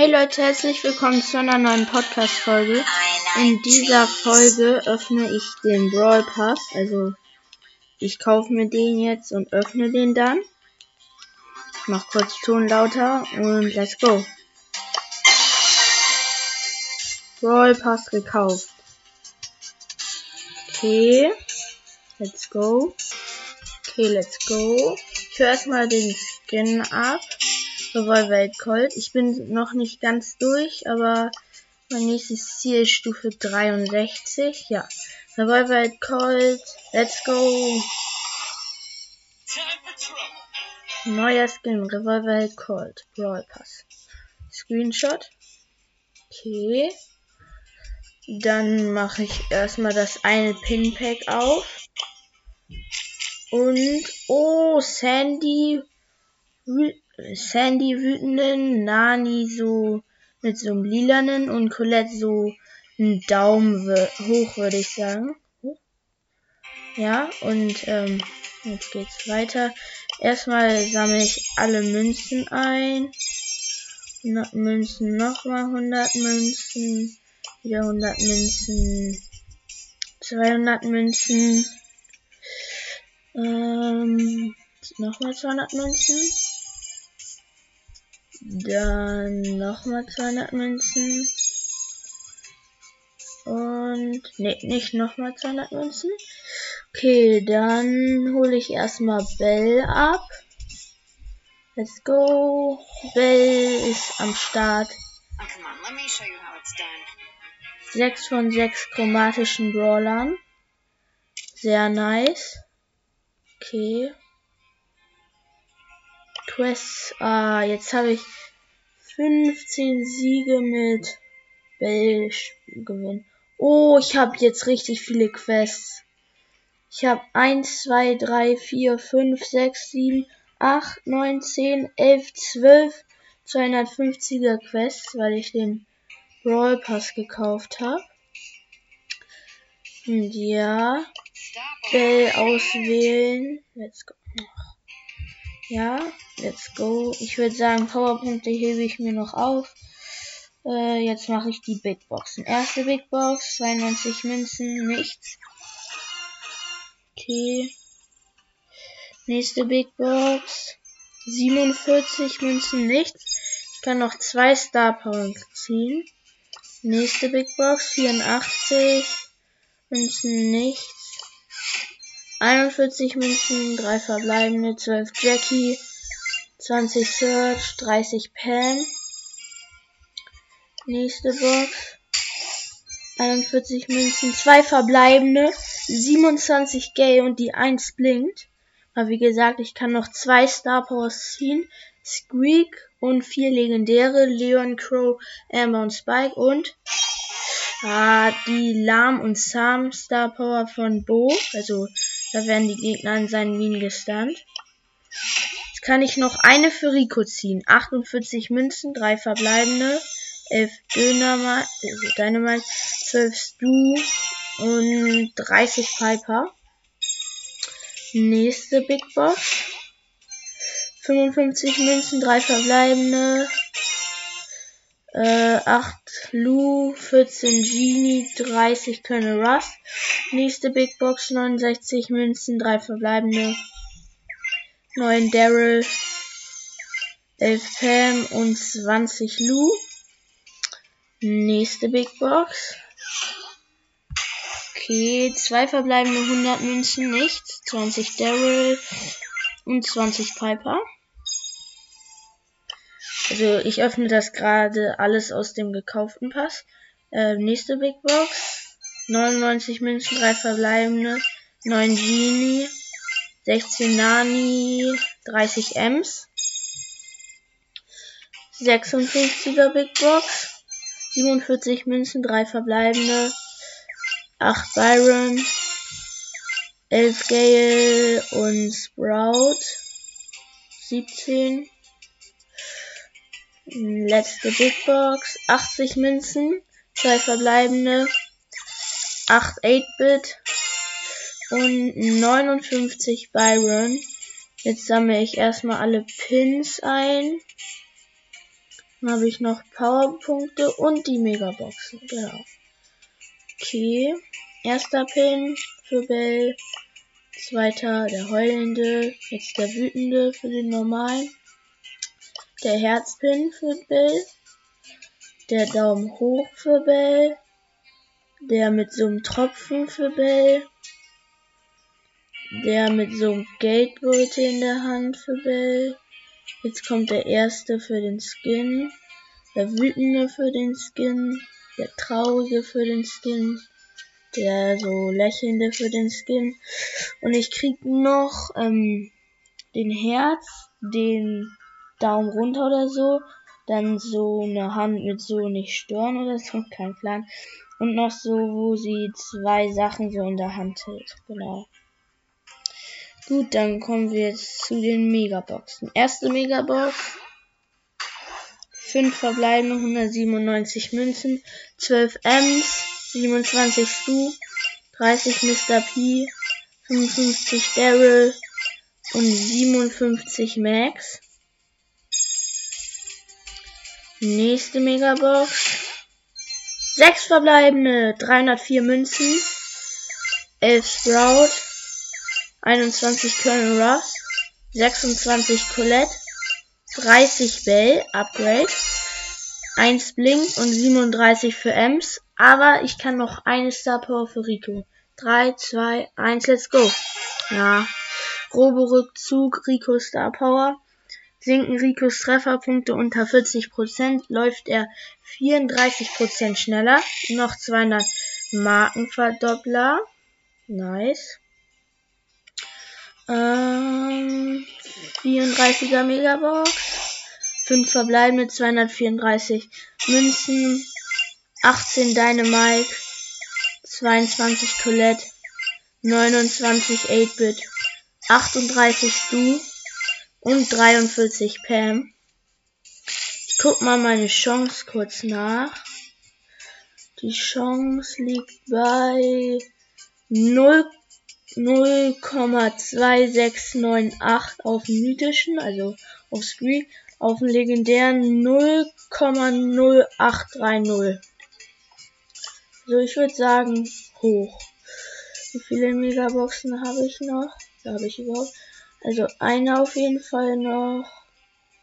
Hey Leute, herzlich willkommen zu einer neuen Podcast-Folge. In dieser Folge öffne ich den Brawl Pass. Also, ich kaufe mir den jetzt und öffne den dann. Ich mach kurz Ton lauter und let's go. Brawl Pass gekauft. Okay. Let's go. Okay, let's go. Ich höre erstmal den Skin ab. Revolver Colt. Ich bin noch nicht ganz durch, aber mein nächstes Ziel ist Stufe 63. Ja. Revolver Colt. Let's go. Neuer Skin. Revolver Colt. Brawl Pass. Screenshot. Okay. Dann mache ich erstmal das eine Pin Pack auf. Und, oh, Sandy Sandy wütenden, Nani so mit so einem lilanen und Colette so einen Daumen hoch, würde ich sagen. Ja, und ähm, jetzt geht's weiter. Erstmal sammle ich alle Münzen ein. 100 Münzen, nochmal 100 Münzen, wieder 100 Münzen, 200 Münzen, ähm, nochmal 200 Münzen. Dann nochmal 200 Münzen. Und, ne, nicht nochmal 200 Münzen. Okay, dann hole ich erstmal Bell ab. Let's go. Bell ist am Start. 6 von 6 chromatischen Brawlern. Sehr nice. Okay. Quests. Ah, jetzt habe ich 15 Siege mit Bell gewinnen. Oh, ich habe jetzt richtig viele Quests. Ich habe 1, 2, 3, 4, 5, 6, 7, 8, 9, 10, 11, 12 250er Quests, weil ich den Brawl Pass gekauft habe. Und ja, Bell auswählen. Let's go. Ja, let's go. Ich würde sagen, Powerpunkte hebe ich mir noch auf. Äh, jetzt mache ich die Big Boxen. Erste Big Box, 92 Münzen, nichts. Okay. Nächste Big Box, 47 Münzen, nichts. Ich kann noch zwei Star Points ziehen. Nächste Big Box, 84 Münzen, nichts. 41 Münzen, 3 verbleibende, 12 Jackie, 20 Search, 30 Pam. Nächste Box. 41 Münzen, 2 verbleibende, 27 Gay und die 1 blinkt. Aber wie gesagt, ich kann noch 2 Star Powers ziehen. Squeak und 4 legendäre, Leon, Crow, Amber und Spike und ah, die Lam und Sam Star Power von Bo, also da werden die Gegner in seinen Minen gestunt. Jetzt kann ich noch eine für Rico ziehen. 48 Münzen, 3 verbleibende, 11 Dynamite, also Dynamite, 12 Stu und 30 Piper. Nächste Big Box. 55 Münzen, 3 verbleibende, äh, 8 Lou, 14 Genie, 30 Colonel Russ. Nächste Big Box, 69 Münzen, 3 verbleibende. 9 Daryl, 11 Pam und 20 Lou. Nächste Big Box. Okay, 2 verbleibende 100 Münzen, nichts. 20 Daryl und 20 Piper. Also ich öffne das gerade alles aus dem gekauften Pass. Äh, nächste Big Box. 99 Münzen, 3 verbleibende, 9 Genie, 16 Nani, 30 Ms. 56er Big Box. 47 Münzen, 3 verbleibende, 8 Byron, 11 Gale und Sprout. 17 Letzte Big Box. 80 Münzen. Zwei verbleibende. 8 8-Bit. Und 59 Byron. Jetzt sammle ich erstmal alle Pins ein. Dann habe ich noch Powerpunkte und die Megaboxen. Genau. Okay. Erster Pin für Bell. Zweiter der heulende. Jetzt der wütende für den normalen. Der Herzpin für Bell. Der Daumen hoch für Bell. Der mit so einem Tropfen für Bell. Der mit so einem Geldbeutel in der Hand für Bell. Jetzt kommt der erste für den Skin. Der wütende für den Skin. Der traurige für den Skin. Der so lächelnde für den Skin. Und ich krieg noch ähm, den Herz, den Daumen runter oder so. Dann so eine Hand mit so nicht stören oder so. Kein Plan. Und noch so, wo sie zwei Sachen so in der Hand hält. Genau. Gut, dann kommen wir jetzt zu den Megaboxen. Erste Megabox. 5 verbleibende 197 Münzen, 12 Ms, 27 Stu, 30 Mr. P, 55 Daryl und 57 Max. Nächste Megabox. 6 verbleibende 304 Münzen, 11 Sprout, 21 Colonel Ross, 26 Colette, 30 Bell, Upgrade, 1 Blink und 37 für Ems. Aber ich kann noch eine Star Power für Rico. 3, 2, 1, let's go. Ja. Grobe Rückzug, Rico Star Power. Sinken Ricos Trefferpunkte unter 40%, läuft er 34% schneller. Noch 200 Markenverdoppler. Nice. Ähm, 34er Megabox. 5 verbleibende 234 Münzen. 18 Dynamite. 22 Colette. 29 8-Bit. 38 Stu. Und 43 Pam. Ich guck mal meine Chance kurz nach. Die Chance liegt bei 0, 0,2698 auf dem mythischen, also auf Screen, auf dem legendären 0,0830. So, ich würde sagen, hoch. Wie viele Megaboxen habe ich noch? Da habe ich überhaupt. Also eine auf jeden Fall noch.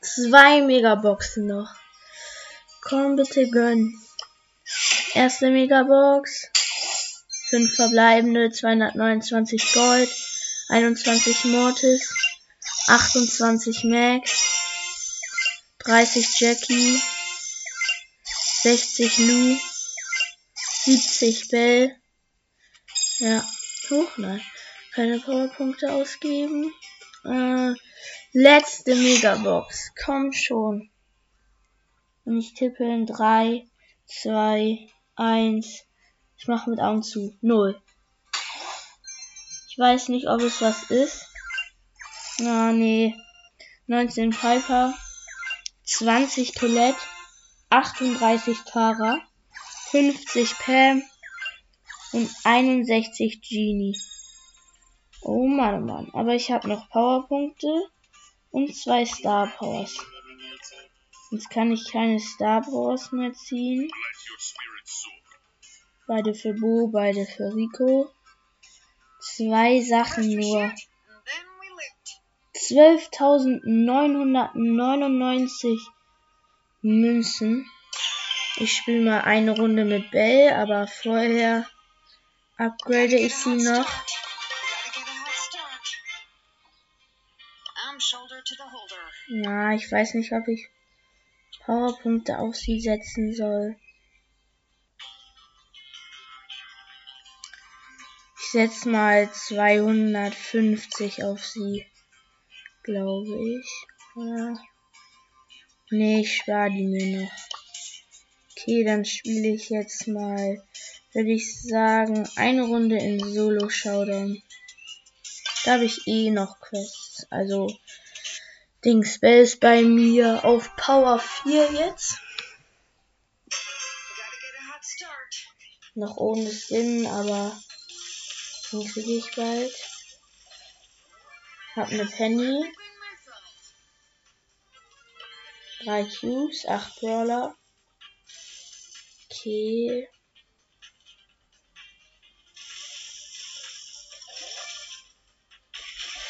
Zwei Megaboxen noch. Komm bitte gönn. Erste Megabox. 5 verbleibende, 229 Gold, 21 Mortis, 28 Max, 30 Jackie, 60 Lou, 70 Bell. Ja, hoch, nein. Keine Powerpunkte ausgeben. Äh, letzte Megabox. Komm schon. Und ich tippe in 3, 2, 1. Ich mache mit Augen zu. Null. Ich weiß nicht, ob es was ist. Na, nee. 19 Piper. 20 Colette. 38 Tara. 50 Pam. Und 61 Genie. Oh Mann, Mann. Aber ich habe noch Powerpunkte. Und zwei Star Powers. Jetzt kann ich keine Star Powers mehr ziehen. Beide für Bo, beide für Rico. Zwei Sachen nur. 12.999 Münzen. Ich spiele mal eine Runde mit Bell, aber vorher upgrade ich sie noch. Ja, ich weiß nicht, ob ich Powerpunkte auf sie setzen soll. setz mal 250 auf sie. Glaube ich. Ja. Nee, ich spare die mir noch. Okay, dann spiele ich jetzt mal, würde ich sagen, eine Runde in Solo Showdown. Da habe ich eh noch Quests. Also, Dings Bell ist bei mir auf Power 4 jetzt. Noch ohne Sinn, aber den kriege ich bald. Hab eine Penny. Drei Cubes, acht Brawler. Okay.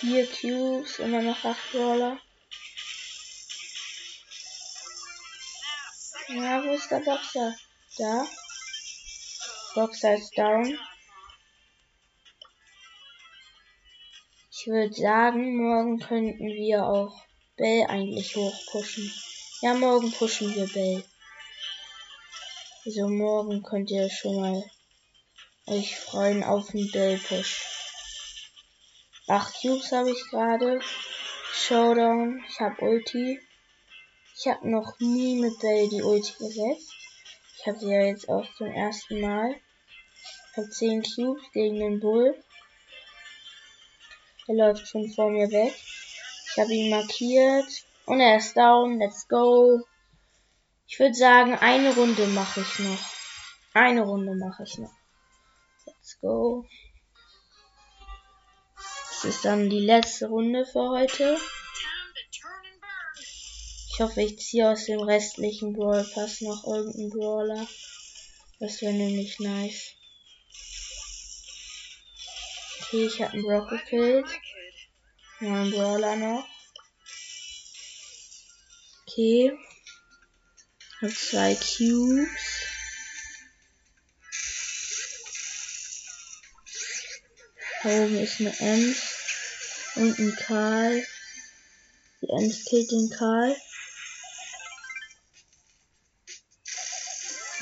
Vier Cubes, immer noch acht Brawler. Ja, wo ist der Boxer? Da. Boxer ist down. Ich würde sagen, morgen könnten wir auch Bell eigentlich hochpushen. Ja, morgen pushen wir Bell. Also morgen könnt ihr schon mal euch freuen auf den Bell Push. Acht Cubes habe ich gerade. Showdown. Ich habe Ulti. Ich habe noch nie mit Bell die Ulti gesetzt. Ich habe sie ja jetzt auch zum ersten Mal. Ich habe 10 Cubes gegen den Bull. Er läuft schon vor mir weg. Ich habe ihn markiert. Und er ist down. Let's go. Ich würde sagen, eine Runde mache ich noch. Eine Runde mache ich noch. Let's go. Das ist dann die letzte Runde für heute. Ich hoffe, ich ziehe aus dem restlichen Brawl Pass noch irgendeinen Brawler. Das wäre nämlich nice. Okay, ich habe einen Brock gekillt. Noch einen Brawler noch. Okay. Hab zwei Cubes. Da oben ist eine Ems und ein Karl. Die Ems killt den Karl.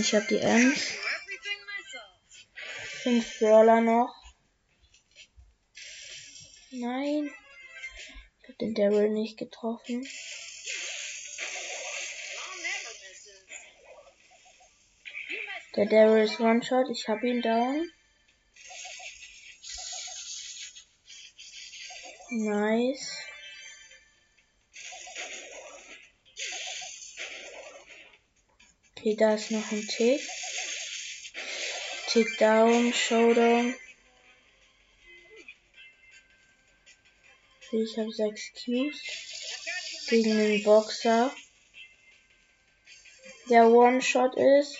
Ich habe die Ems. Fünf Brawler noch. Nein. Ich habe den Daryl nicht getroffen. Der Daryl ist One-Shot. Ich habe ihn down. Nice. Okay, da ist noch ein Tick. Tick down, Showdown. Ich habe sechs Cubes. Gegen den Boxer. Der One-Shot ist.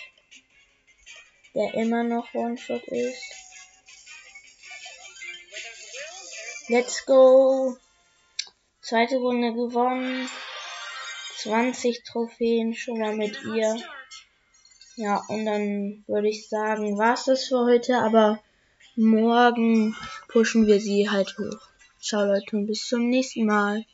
Der immer noch One-Shot ist. Let's go. Zweite Runde gewonnen. 20 Trophäen schon mal mit ihr. Ja, und dann würde ich sagen, war's das für heute, aber morgen pushen wir sie halt hoch. Ciao Leute und bis zum nächsten Mal.